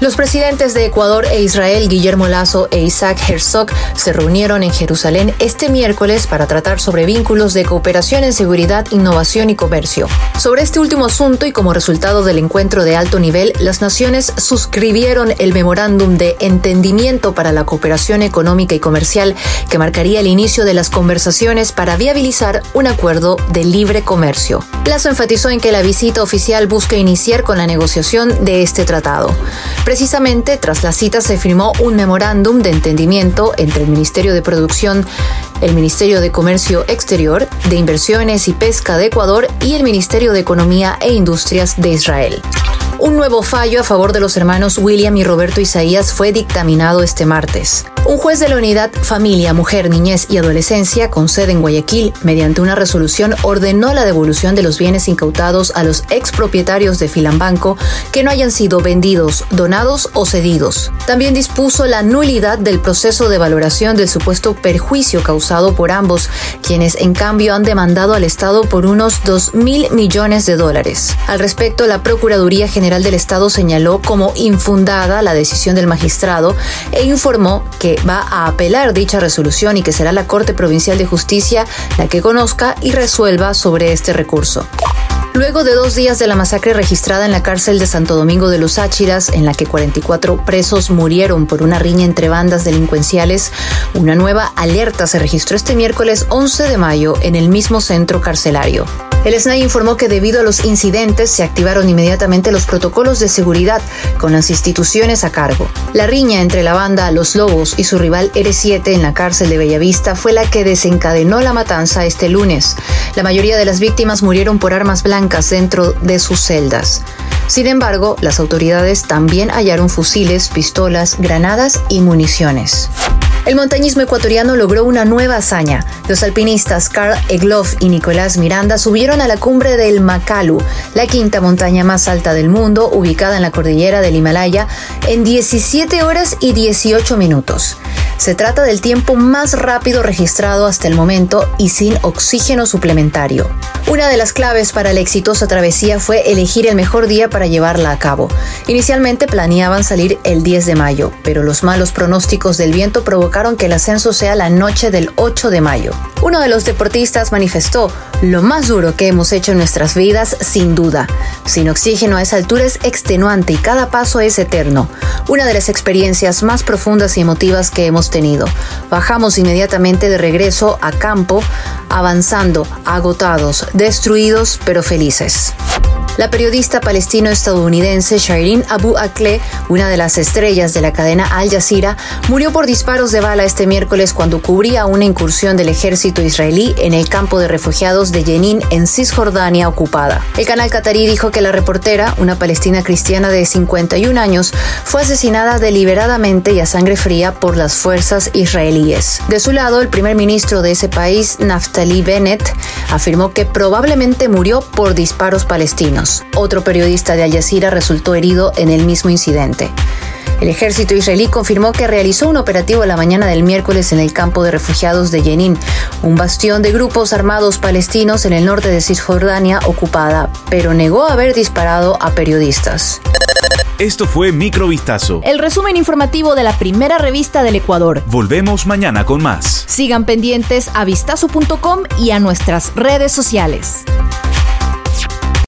Los presidentes de Ecuador e Israel, Guillermo Lazo e Isaac Herzog, se reunieron en Jerusalén este miércoles para tratar sobre vínculos de cooperación en seguridad, innovación y comercio. Sobre este último asunto y como resultado del encuentro de alto nivel, las naciones suscribieron el memorándum de entendimiento para la cooperación económica y comercial que marcaría el inicio de las conversaciones para viabilizar un acuerdo de libre comercio. Lazo enfatizó en que la visita oficial busca iniciar con la negociación de este tratado. Precisamente tras la cita se firmó un memorándum de entendimiento entre el Ministerio de Producción, el Ministerio de Comercio Exterior, de Inversiones y Pesca de Ecuador y el Ministerio de Economía e Industrias de Israel. Un nuevo fallo a favor de los hermanos William y Roberto Isaías fue dictaminado este martes. Un juez de la unidad Familia, Mujer, Niñez y Adolescencia con sede en Guayaquil, mediante una resolución, ordenó la devolución de los bienes incautados a los expropietarios de Filambanco que no hayan sido vendidos, donados o cedidos. También dispuso la nulidad del proceso de valoración del supuesto perjuicio causado por ambos, quienes en cambio han demandado al Estado por unos 2 mil millones de dólares. Al respecto, la Procuraduría General del Estado señaló como infundada la decisión del magistrado e informó que va a apelar dicha resolución y que será la Corte Provincial de Justicia la que conozca y resuelva sobre este recurso. Luego de dos días de la masacre registrada en la cárcel de Santo Domingo de los Áchiras, en la que 44 presos murieron por una riña entre bandas delincuenciales, una nueva alerta se registró este miércoles 11 de mayo en el mismo centro carcelario. El SNAI informó que debido a los incidentes se activaron inmediatamente los protocolos de seguridad con las instituciones a cargo. La riña entre la banda Los Lobos y su rival R7 en la cárcel de Bellavista fue la que desencadenó la matanza este lunes. La mayoría de las víctimas murieron por armas blancas dentro de sus celdas. Sin embargo, las autoridades también hallaron fusiles, pistolas, granadas y municiones. El montañismo ecuatoriano logró una nueva hazaña. Los alpinistas Carl Egloff y Nicolás Miranda subieron a la cumbre del Makalu, la quinta montaña más alta del mundo, ubicada en la cordillera del Himalaya, en 17 horas y 18 minutos. Se trata del tiempo más rápido registrado hasta el momento y sin oxígeno suplementario. Una de las claves para la exitosa travesía fue elegir el mejor día para llevarla a cabo. Inicialmente planeaban salir el 10 de mayo, pero los malos pronósticos del viento provocaron que el ascenso sea la noche del 8 de mayo. Uno de los deportistas manifestó, lo más duro que hemos hecho en nuestras vidas, sin duda. Sin oxígeno a esa altura es extenuante y cada paso es eterno. Una de las experiencias más profundas y emotivas que hemos tenido. Bajamos inmediatamente de regreso a campo, avanzando, agotados, destruidos pero felices. La periodista palestino-estadounidense Shireen Abu Akleh, una de las estrellas de la cadena Al Jazeera, murió por disparos de bala este miércoles cuando cubría una incursión del ejército israelí en el campo de refugiados de Jenin en Cisjordania ocupada. El canal qatarí dijo que la reportera, una palestina cristiana de 51 años, fue asesinada deliberadamente y a sangre fría por las fuerzas israelíes. De su lado, el primer ministro de ese país, Naftali Bennett, afirmó que probablemente murió por disparos palestinos. Otro periodista de Al Jazeera resultó herido en el mismo incidente. El ejército israelí confirmó que realizó un operativo la mañana del miércoles en el campo de refugiados de Jenin, un bastión de grupos armados palestinos en el norte de Cisjordania ocupada, pero negó haber disparado a periodistas. Esto fue Microvistazo. El resumen informativo de la primera revista del Ecuador. Volvemos mañana con más. Sigan pendientes a vistazo.com y a nuestras redes sociales.